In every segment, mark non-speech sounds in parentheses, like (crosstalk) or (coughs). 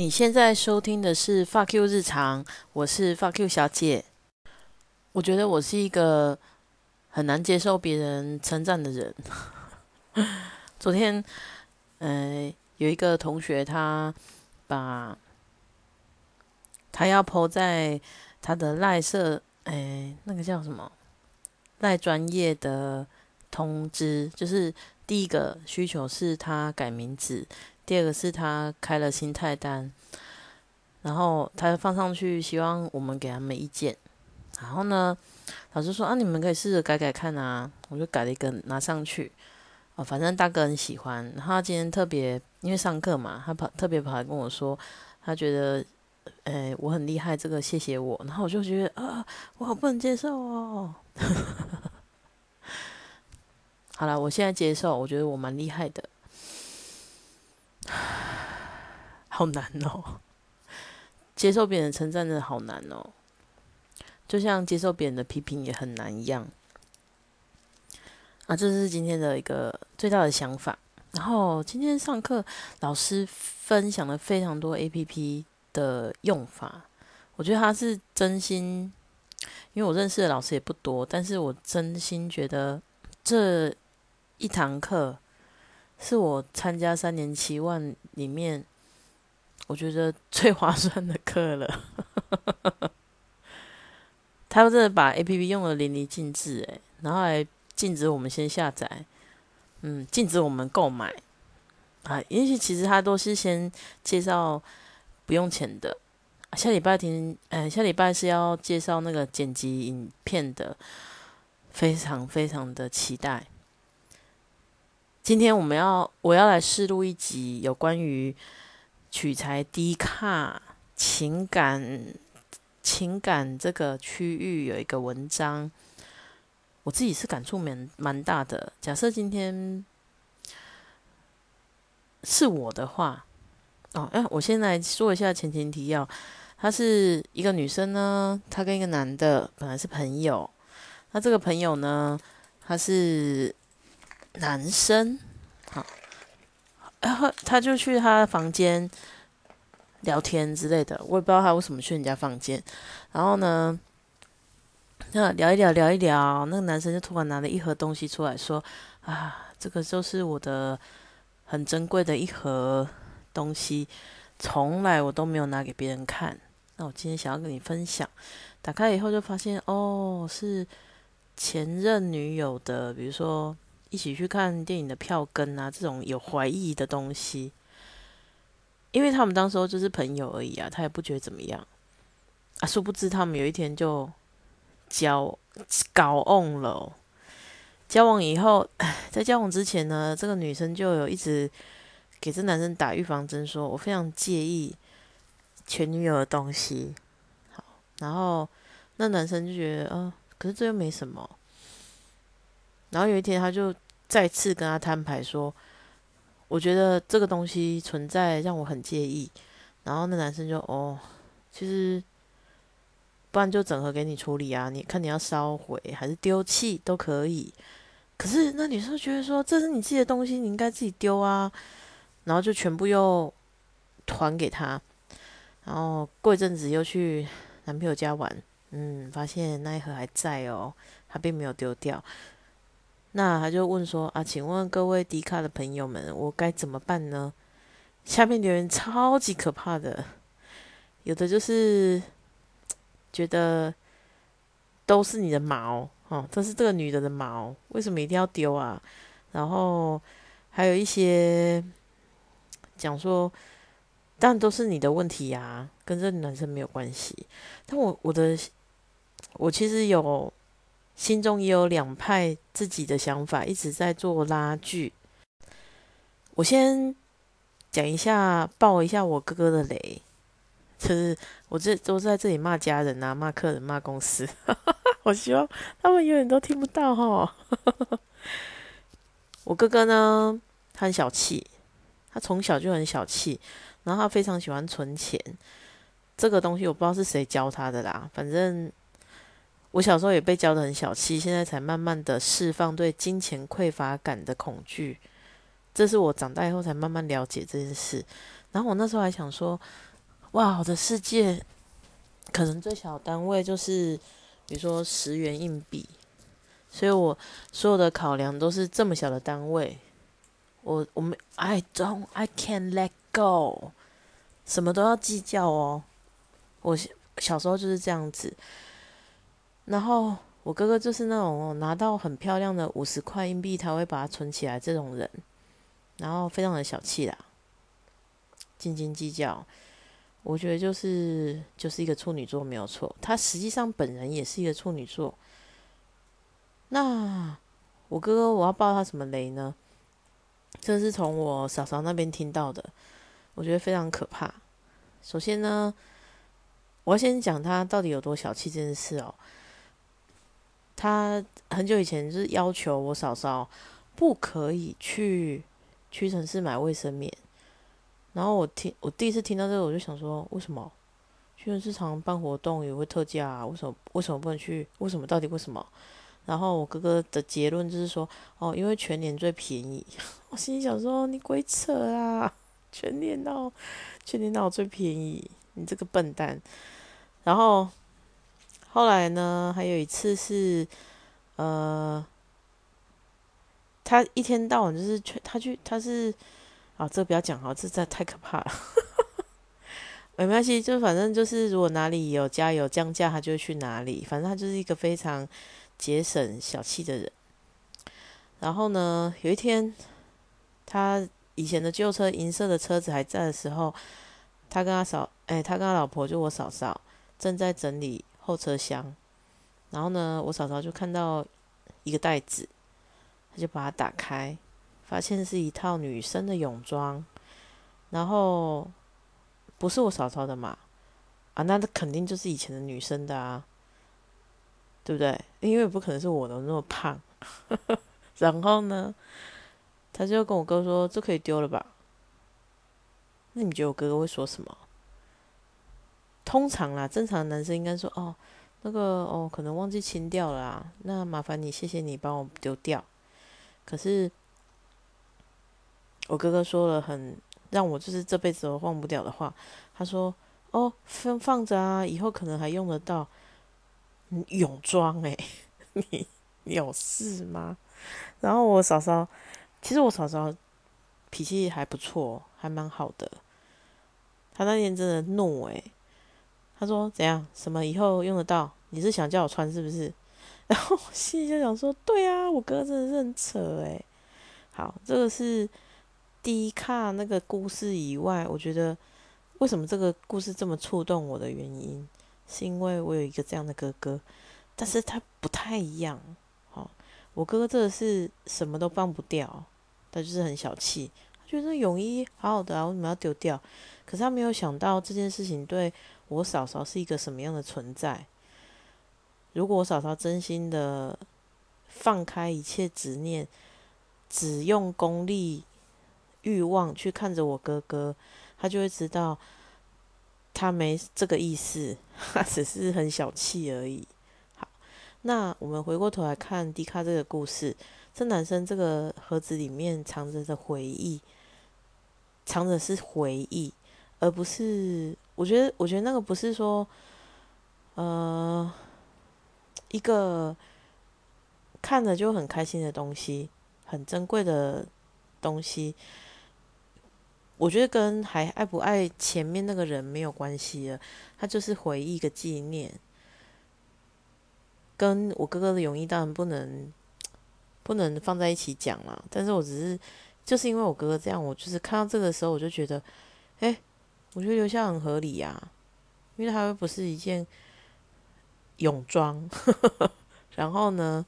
你现在收听的是 Fuck You 日常，我是 Fuck You 小姐。我觉得我是一个很难接受别人称赞的人。(laughs) 昨天，呃，有一个同学他把他要 po 在他的赖社，哎，那个叫什么赖专业的通知，就是第一个需求是他改名字。第二个是他开了新菜单，然后他放上去，希望我们给他们意见。然后呢，老师说啊，你们可以试着改改看啊。我就改了一个拿上去，哦，反正大哥很喜欢。然后他今天特别因为上课嘛，他跑特别跑来跟我说，他觉得，诶，我很厉害，这个谢谢我。然后我就觉得啊，我好不能接受哦。(laughs) 好了，我现在接受，我觉得我蛮厉害的。(laughs) 好难哦，接受别人称赞真的好难哦，就像接受别人的批评也很难一样。啊，这是今天的一个最大的想法。然后今天上课，老师分享了非常多 A P P 的用法，我觉得他是真心，因为我认识的老师也不多，但是我真心觉得这一堂课。是我参加三年七万里面，我觉得最划算的课了。(laughs) 他真的把 A P P 用的淋漓尽致，诶，然后还禁止我们先下载，嗯，禁止我们购买啊，因为其实他都是先介绍不用钱的。下礼拜听，呃，下礼拜是要介绍那个剪辑影片的，非常非常的期待。今天我们要，我要来试录一集有关于取材低卡情感情感这个区域有一个文章，我自己是感触蛮蛮大的。假设今天是我的话，哦，哎，我先来说一下前情提要。她是一个女生呢，她跟一个男的本来是朋友，那这个朋友呢，他是。男生，好，然后他就去他房间聊天之类的，我也不知道他为什么去人家房间。然后呢，那聊一聊，聊一聊，那个男生就突然拿了一盒东西出来说：“啊，这个就是我的很珍贵的一盒东西，从来我都没有拿给别人看。那我今天想要跟你分享。打开以后就发现，哦，是前任女友的，比如说。”一起去看电影的票根啊，这种有怀疑的东西，因为他们当时候就是朋友而已啊，他也不觉得怎么样啊。殊不知他们有一天就交搞 on 了，交往以后，(sighs) 在交往之前呢，这个女生就有一直给这男生打预防针，说我非常介意前女友的东西。好，然后那男生就觉得，嗯，可是这又没什么。然后有一天，他就再次跟他摊牌说：“我觉得这个东西存在让我很介意。”然后那男生就：“哦，其实不然就整合给你处理啊，你看你要烧毁还是丢弃都可以。”可是那女生觉得说：“这是你自己的东西，你应该自己丢啊。”然后就全部又还给他。然后过一阵子又去男朋友家玩，嗯，发现那一盒还在哦，他并没有丢掉。那他就问说啊，请问各位迪卡的朋友们，我该怎么办呢？下面留言超级可怕的，有的就是觉得都是你的毛哦，这是这个女的的毛，为什么一定要丢啊？然后还有一些讲说，但都是你的问题呀，跟这男生没有关系。但我我的我其实有。心中也有两派自己的想法，一直在做拉锯。我先讲一下，爆一下我哥哥的雷，就是我这都在这里骂家人啊，骂客人，骂公司。(laughs) 我希望他们永远都听不到哈。我哥哥呢，他很小气，他从小就很小气，然后他非常喜欢存钱。这个东西我不知道是谁教他的啦，反正。我小时候也被教的很小气，现在才慢慢的释放对金钱匮乏感的恐惧。这是我长大以后才慢慢了解这件事。然后我那时候还想说，哇，我的世界可能最小单位就是比如说十元硬币，所以我所有的考量都是这么小的单位。我我们 I don't I can't let go，什么都要计较哦。我小时候就是这样子，然后我哥哥就是那种拿到很漂亮的五十块硬币，他会把它存起来这种人，然后非常的小气啦，斤斤计较。我觉得就是就是一个处女座没有错，他实际上本人也是一个处女座。那我哥哥我要爆他什么雷呢？这是从我嫂嫂那边听到的，我觉得非常可怕。首先呢，我要先讲他到底有多小气这件事哦。他很久以前就是要求我嫂嫂不可以去屈臣氏买卫生棉，然后我听我第一次听到这个，我就想说，为什么屈臣氏常办活动也会特价啊？为什么为什么不能去？为什么到底为什么？然后我哥哥的结论就是说，哦，因为全年最便宜。(laughs) 我心里想说，你鬼扯啊！全年到全年到最便宜，你这个笨蛋。然后后来呢，还有一次是，呃，他一天到晚就是去，他去他是，啊，这个不要讲哈，这在太可怕了。(laughs) 没关系，就反正就是，如果哪里有加油降价，他就去哪里。反正他就是一个非常。节省小气的人，然后呢？有一天，他以前的旧车银色的车子还在的时候，他跟他嫂，哎，他跟他老婆就我嫂嫂正在整理后车厢，然后呢，我嫂嫂就看到一个袋子，他就把它打开，发现是一套女生的泳装，然后不是我嫂嫂的嘛？啊，那肯定就是以前的女生的啊。对不对？因为不可能是我的那么胖。(laughs) 然后呢，他就跟我哥说：“这可以丢了吧？”那你觉得我哥哥会说什么？通常啦，正常的男生应该说：“哦，那个哦，可能忘记清掉了啊，那麻烦你，谢谢你帮我丢掉。”可是我哥哥说了很让我就是这辈子都忘不掉的话，他说：“哦，放放着啊，以后可能还用得到。”泳装 (laughs) 哎，你有事吗？然后我嫂嫂，其实我嫂嫂脾气还不错，还蛮好的。她那天真的怒诶，他说怎样？什么以后用得到？你是想叫我穿是不是？(laughs) 然后我心里就想说，对啊，我哥真的是很扯诶。好，这个是第一看那个故事以外，我觉得为什么这个故事这么触动我的原因。是因为我有一个这样的哥哥，但是他不太一样。好，我哥哥这个是什么都放不掉，他就是很小气，他觉得泳衣好好的啊，为什么要丢掉？可是他没有想到这件事情对我嫂嫂是一个什么样的存在。如果我嫂嫂真心的放开一切执念，只用功利欲望去看着我哥哥，他就会知道。他没这个意思，(laughs) 他只是很小气而已。好，那我们回过头来看迪卡这个故事，这男生这个盒子里面藏着的回忆，藏着是回忆，而不是我觉得，我觉得那个不是说，呃，一个看着就很开心的东西，很珍贵的东西。我觉得跟还爱不爱前面那个人没有关系了，他就是回忆一个纪念。跟我哥哥的泳衣当然不能不能放在一起讲了，但是我只是就是因为我哥哥这样，我就是看到这个时候我就觉得，哎，我觉得留下很合理呀，因为他又不是一件泳装。(laughs) 然后呢，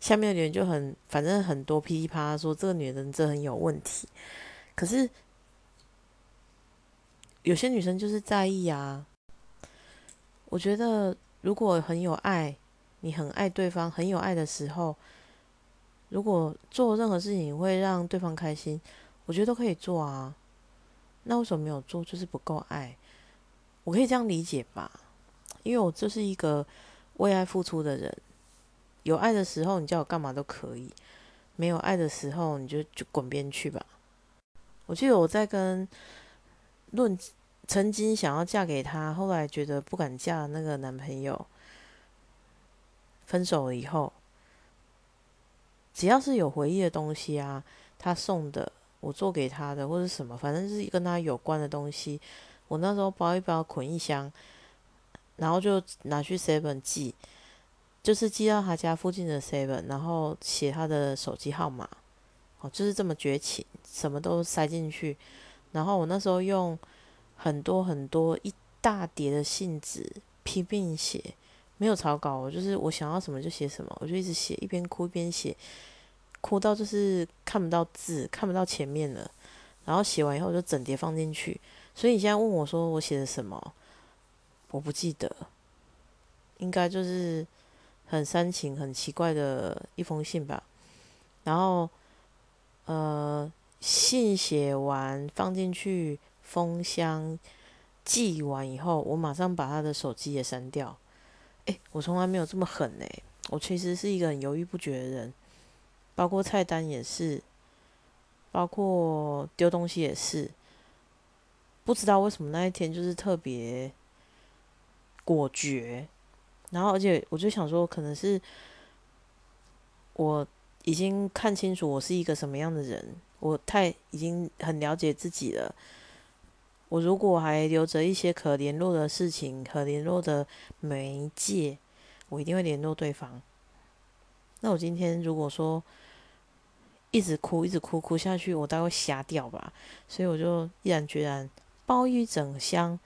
下面的人就很反正很多噼里啪啦说这个女人这很有问题，可是。有些女生就是在意啊。我觉得，如果很有爱，你很爱对方，很有爱的时候，如果做任何事情会让对方开心，我觉得都可以做啊。那为什么没有做？就是不够爱。我可以这样理解吧？因为我就是一个为爱付出的人。有爱的时候，你叫我干嘛都可以；没有爱的时候，你就就滚边去吧。我记得我在跟论。曾经想要嫁给他，后来觉得不敢嫁的那个男朋友，分手了以后，只要是有回忆的东西啊，他送的，我做给他的，或者什么，反正就是跟他有关的东西，我那时候包一包，捆一箱，然后就拿去 seven 寄，就是寄到他家附近的 seven，然后写他的手机号码，哦，就是这么绝情，什么都塞进去，然后我那时候用。很多很多一大叠的信纸拼命写，没有草稿，我就是我想要什么就写什么，我就一直写，一边哭一边写，哭到就是看不到字，看不到前面了。然后写完以后就整叠放进去。所以你现在问我说我写的什么，我不记得，应该就是很煽情、很奇怪的一封信吧。然后，呃，信写完放进去。封箱寄完以后，我马上把他的手机也删掉。诶，我从来没有这么狠诶，我其实是一个很犹豫不决的人，包括菜单也是，包括丢东西也是。不知道为什么那一天就是特别果决，然后而且我就想说，可能是我已经看清楚我是一个什么样的人，我太已经很了解自己了。我如果还留着一些可联络的事情、可联络的媒介，我一定会联络对方。那我今天如果说一直哭、一直哭哭下去，我大概会瞎掉吧。所以我就毅然决然包一整箱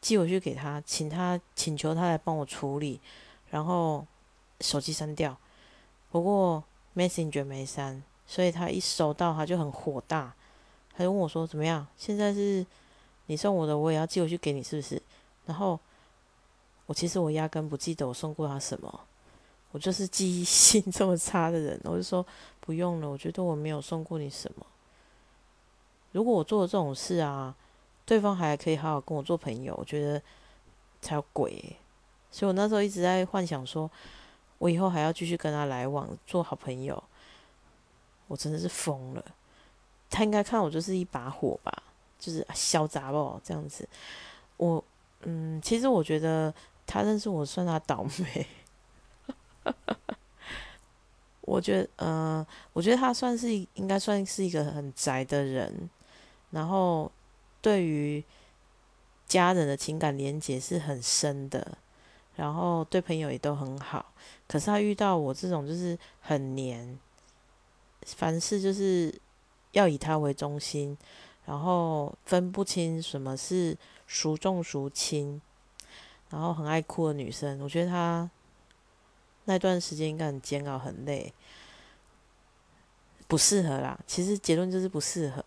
寄回去给他，请他请求他来帮我处理，然后手机删掉。不过 Messenger 没删，所以他一收到他就很火大，他就问我说：“怎么样？现在是？”你送我的，我也要寄回去给你，是不是？然后我其实我压根不记得我送过他什么，我就是记忆性 (laughs) 这么差的人。我就说不用了，我觉得我没有送过你什么。如果我做了这种事啊，对方还可以好好跟我做朋友，我觉得才有鬼。所以我那时候一直在幻想，说我以后还要继续跟他来往，做好朋友。我真的是疯了。他应该看我就是一把火吧。就是小杂哦，这样子。我嗯，其实我觉得他认识我算他倒霉。(laughs) 我觉得呃，我觉得他算是应该算是一个很宅的人，然后对于家人的情感连结是很深的，然后对朋友也都很好。可是他遇到我这种就是很黏，凡事就是要以他为中心。然后分不清什么是孰重孰轻，然后很爱哭的女生，我觉得他那段时间应该很煎熬、很累，不适合啦。其实结论就是不适合。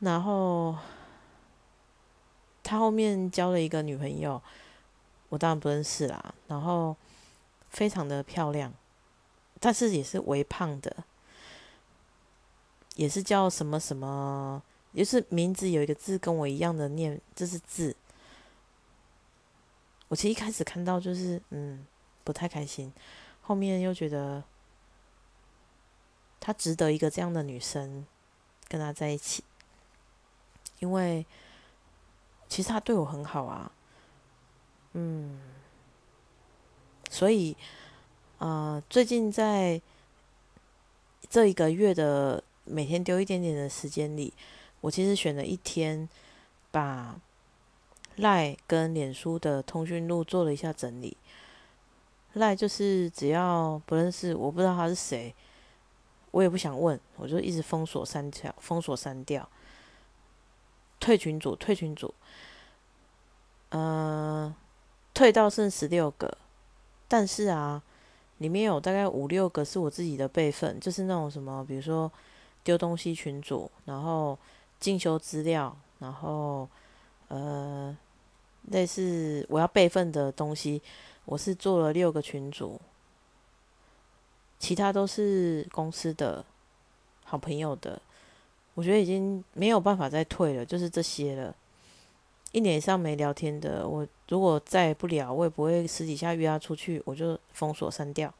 然后他后面交了一个女朋友，我当然不认识啦。然后非常的漂亮，但是也是微胖的，也是叫什么什么。就是名字有一个字跟我一样的念，这是字。我其实一开始看到就是嗯不太开心，后面又觉得他值得一个这样的女生跟他在一起，因为其实他对我很好啊，嗯，所以呃最近在这一个月的每天丢一点点的时间里。我其实选了一天，把赖跟脸书的通讯录做了一下整理。赖就是只要不认识，我不知道他是谁，我也不想问，我就一直封锁删掉，封锁删掉，退群组，退群组，呃，退到剩十六个，但是啊，里面有大概五六个是我自己的备份，就是那种什么，比如说丢东西群组，然后。进修资料，然后呃，类似我要备份的东西，我是做了六个群组，其他都是公司的好朋友的，我觉得已经没有办法再退了，就是这些了。一年以上没聊天的，我如果再不聊，我也不会私底下约他出去，我就封锁删掉。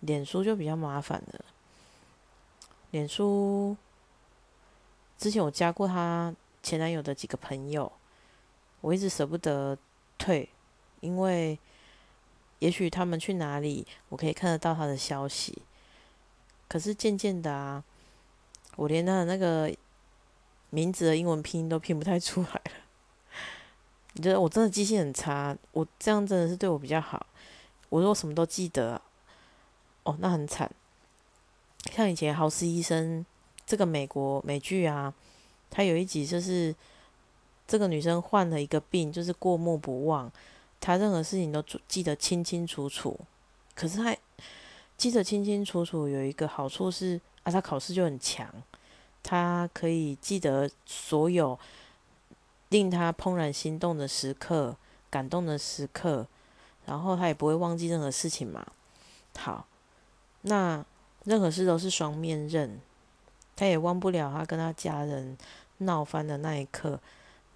脸书就比较麻烦了，脸书。之前我加过她前男友的几个朋友，我一直舍不得退，因为也许他们去哪里，我可以看得到他的消息。可是渐渐的啊，我连他的那个名字的英文拼音都拼不太出来了。你觉得我真的记性很差？我这样真的是对我比较好。我如果什么都记得，哦，那很惨。像以前《豪斯医生》这个美国美剧啊，它有一集就是这个女生患了一个病，就是过目不忘，他任何事情都记得清清楚楚。可是他记得清清楚楚，有一个好处是啊，他考试就很强，他可以记得所有令他怦然心动的时刻、感动的时刻，然后他也不会忘记任何事情嘛。好，那。任何事都是双面刃，他也忘不了他跟他家人闹翻的那一刻，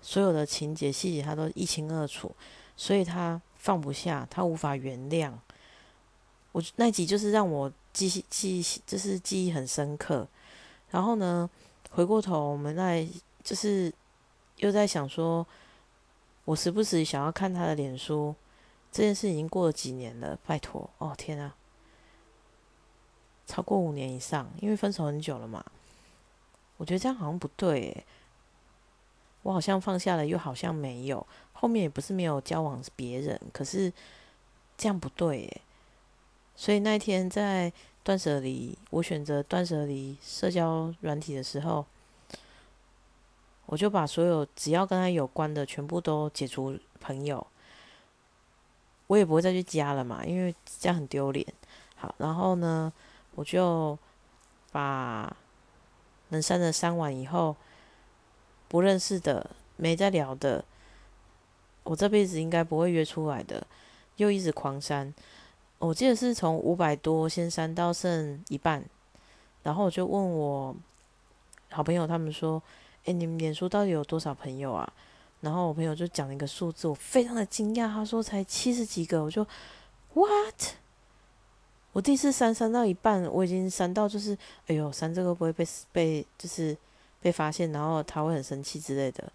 所有的情节细节他都一清二楚，所以他放不下，他无法原谅。我那集就是让我记记，就是记忆很深刻。然后呢，回过头我们在就是又在想说，我时不时想要看他的脸书，这件事已经过了几年了，拜托，哦天啊！超过五年以上，因为分手很久了嘛，我觉得这样好像不对诶。我好像放下了，又好像没有，后面也不是没有交往别人，可是这样不对耶。所以那一天在断舍离，我选择断舍离社交软体的时候，我就把所有只要跟他有关的全部都解除朋友，我也不会再去加了嘛，因为这样很丢脸。好，然后呢？我就把能删的删完以后，不认识的、没在聊的，我这辈子应该不会约出来的，又一直狂删。我记得是从五百多先删到剩一半，然后我就问我好朋友，他们说：“哎，你们脸书到底有多少朋友啊？”然后我朋友就讲了一个数字，我非常的惊讶，他说才七十几个，我就 What？我第一次删删到一半，我已经删到就是，哎呦，删这个不会被被就是被发现，然后他会很生气之类的。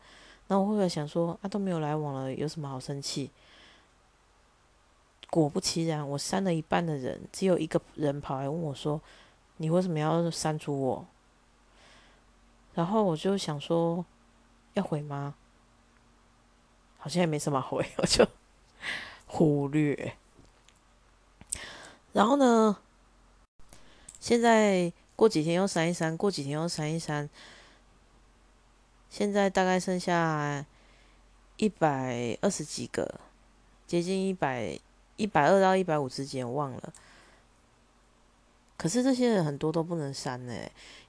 那我后来想说，啊都没有来往了，有什么好生气？果不其然，我删了一半的人，只有一个人跑来问我说：“你为什么要删除我？”然后我就想说，要回吗？好像也没什么回，(laughs) 我就忽略。然后呢？现在过几天又删一删，过几天又删一删。现在大概剩下一百二十几个，接近一百一百二到一百五之间，忘了。可是这些人很多都不能删呢，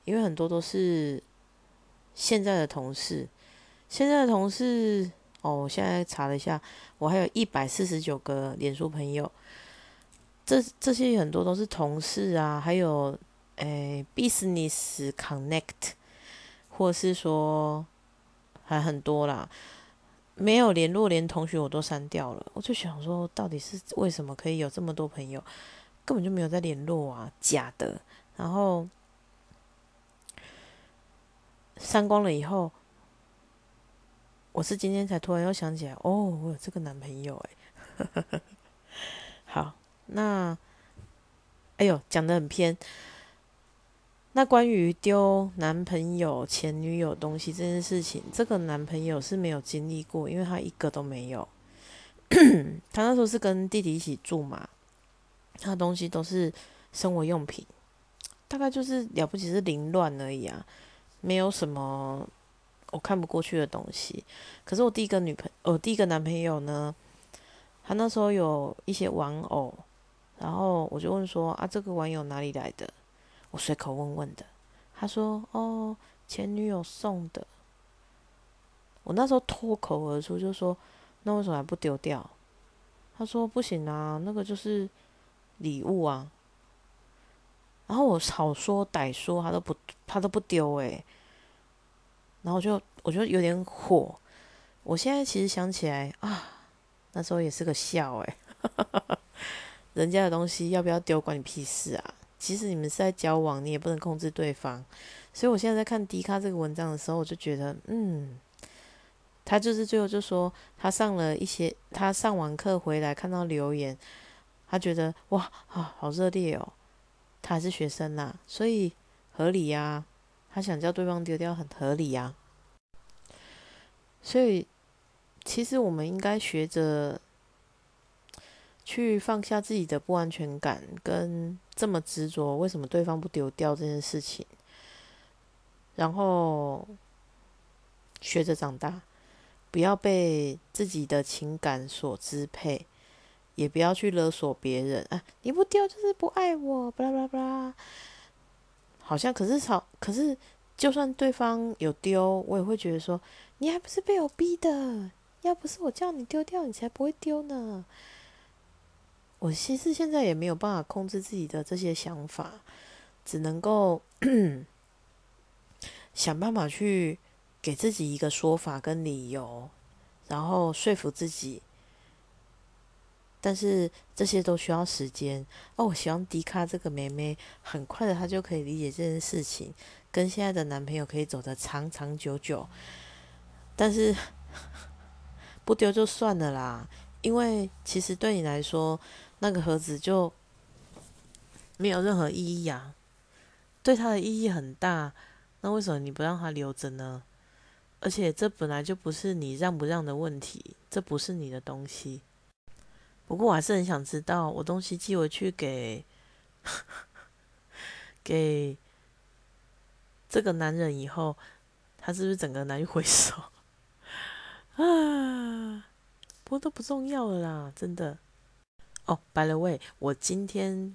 因为很多都是现在的同事。现在的同事哦，我现在查了一下，我还有一百四十九个脸书朋友。这这些很多都是同事啊，还有诶，business connect，或是说还很多啦，没有联络，连同学我都删掉了。我就想说，到底是为什么可以有这么多朋友，根本就没有在联络啊，假的。然后删光了以后，我是今天才突然又想起来，哦，我有这个男朋友诶。(laughs) 好。那，哎呦，讲的很偏。那关于丢男朋友、前女友东西这件事情，这个男朋友是没有经历过，因为他一个都没有。(clears throat) 他那时候是跟弟弟一起住嘛，他东西都是生活用品，大概就是了不起是凌乱而已啊，没有什么我看不过去的东西。可是我第一个女朋，我第一个男朋友呢，他那时候有一些玩偶。然后我就问说啊，这个玩偶哪里来的？我随口问问的。他说哦，前女友送的。我那时候脱口而出就说，那为什么还不丢掉？他说不行啊，那个就是礼物啊。然后我好说歹说，他都不他都不丢诶。然后就我就有点火。我现在其实想起来啊，那时候也是个笑诶。(laughs) 人家的东西要不要丢，关你屁事啊！即使你们是在交往，你也不能控制对方。所以我现在在看迪卡这个文章的时候，我就觉得，嗯，他就是最后就说，他上了一些，他上完课回来看到留言，他觉得哇啊好热烈哦，他还是学生呐，所以合理呀，他想叫对方丢掉很合理呀，所以其实我们应该学着去放下自己的不安全感，跟这么执着为什么对方不丢掉这件事情，然后学着长大。不要被自己的情感所支配，也不要去勒索别人啊！你不丢就是不爱我，巴拉巴拉巴拉。好像可是吵，可是就算对方有丢，我也会觉得说，你还不是被我逼的？要不是我叫你丢掉，你才不会丢呢。我其实现在也没有办法控制自己的这些想法，只能够 (coughs) 想办法去。给自己一个说法跟理由，然后说服自己，但是这些都需要时间。哦，我希望迪卡这个妹妹很快的，她就可以理解这件事情，跟现在的男朋友可以走得长长久久。但是 (laughs) 不丢就算了啦，因为其实对你来说，那个盒子就没有任何意义啊。对他的意义很大，那为什么你不让他留着呢？而且这本来就不是你让不让的问题，这不是你的东西。不过我还是很想知道，我东西寄回去给 (laughs) 给这个男人以后，他是不是整个拿去回收？(sighs) 啊，不过都不重要了啦，真的。哦，by the way，我今天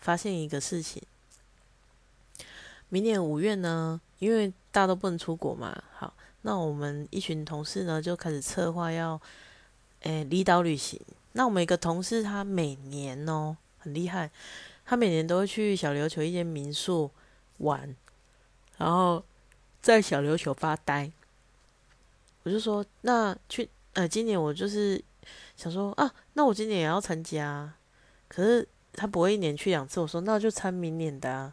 发现一个事情，明年五月呢。因为大家都不能出国嘛，好，那我们一群同事呢就开始策划要，诶离岛旅行。那我们一个同事他每年哦很厉害，他每年都会去小琉球一间民宿玩，然后在小琉球发呆。我就说那去，呃，今年我就是想说啊，那我今年也要参加，可是他不会一年去两次。我说那就参明年的啊。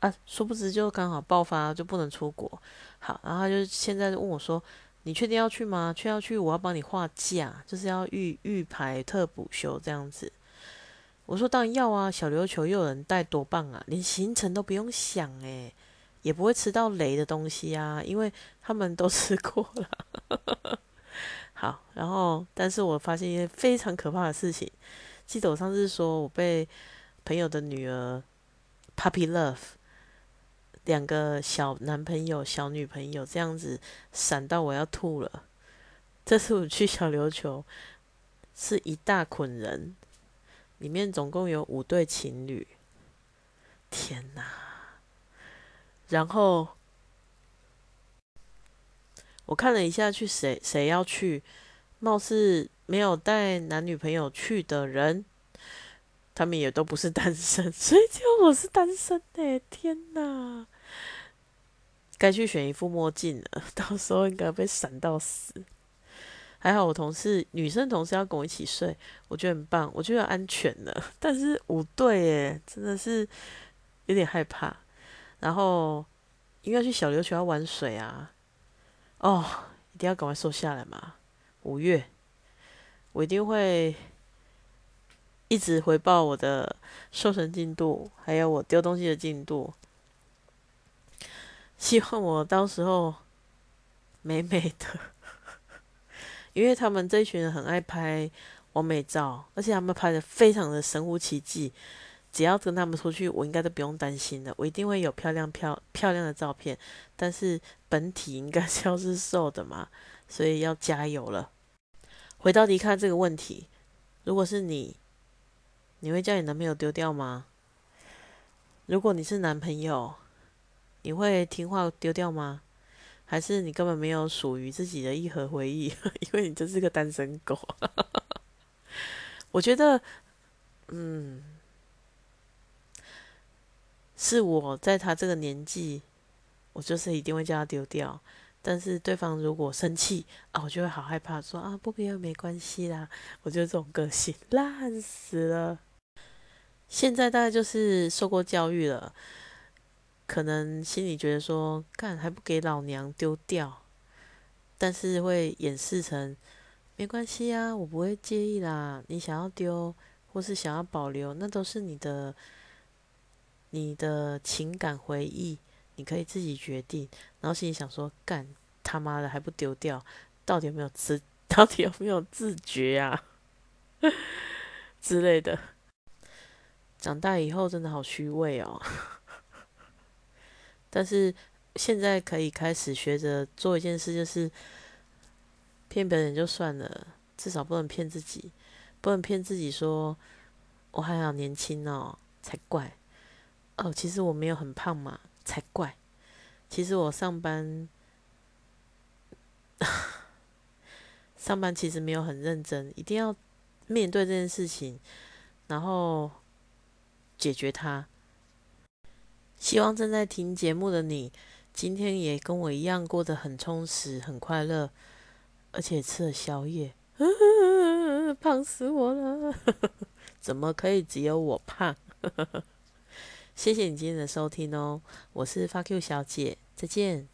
啊，殊不知就刚好爆发，就不能出国。好，然后他就现在问我说：“你确定要去吗？确要去，我要帮你画假，就是要预预排特补休这样子。”我说：“当然要啊，小琉球又有人带，多棒啊！连行程都不用想，诶，也不会吃到雷的东西啊，因为他们都 (laughs) 吃过了。”好，然后，但是我发现一件非常可怕的事情。记得我上次说我被朋友的女儿 puppy love。两个小男朋友、小女朋友这样子闪到我要吐了。这次我去小琉球，是一大捆人，里面总共有五对情侣。天哪！然后我看了一下，去谁谁要去，貌似没有带男女朋友去的人，他们也都不是单身，(laughs) 所以只有我是单身哎！天哪！该去选一副墨镜了，(laughs) 到时候应该被闪到死。还好我同事女生同事要跟我一起睡，我觉得很棒，我觉得安全了。(laughs) 但是五对耶，真的是有点害怕。然后应该去小琉球要玩水啊，哦，一定要赶快瘦下来嘛。五月我一定会一直回报我的瘦身进度，还有我丢东西的进度。希望我到时候美美的，(laughs) 因为他们这一群人很爱拍完美照，而且他们拍的非常的神乎其技。只要跟他们出去，我应该都不用担心的，我一定会有漂亮漂漂亮的照片。但是本体应该是要是瘦的嘛，(laughs) 所以要加油了。回到离开这个问题，如果是你，你会叫你男朋友丢掉吗？如果你是男朋友？你会听话丢掉吗？还是你根本没有属于自己的一盒回忆？(laughs) 因为你就是个单身狗。(laughs) 我觉得，嗯，是我在他这个年纪，我就是一定会叫他丢掉。但是对方如果生气啊，我就会好害怕，说啊不必要没关系啦。我觉得这种个性烂死了。现在大概就是受过教育了。可能心里觉得说，干还不给老娘丢掉，但是会掩饰成没关系啊，我不会介意啦。你想要丢或是想要保留，那都是你的你的情感回忆，你可以自己决定。然后心里想说，干他妈的还不丢掉，到底有没有自 (laughs) 到底有没有自觉啊 (laughs) 之类的。长大以后真的好虚伪哦，(laughs) 但是现在可以开始学着做一件事，就是骗别人就算了，至少不能骗自己，不能骗自己说我还好年轻哦，才怪哦，其实我没有很胖嘛，才怪，其实我上班 (laughs) 上班其实没有很认真，一定要面对这件事情，然后。解决它。希望正在听节目的你，今天也跟我一样过得很充实、很快乐，而且吃了宵夜，(laughs) 胖死我了！(laughs) 怎么可以只有我胖？谢谢你今天的收听哦，我是发 Q 小姐，再见。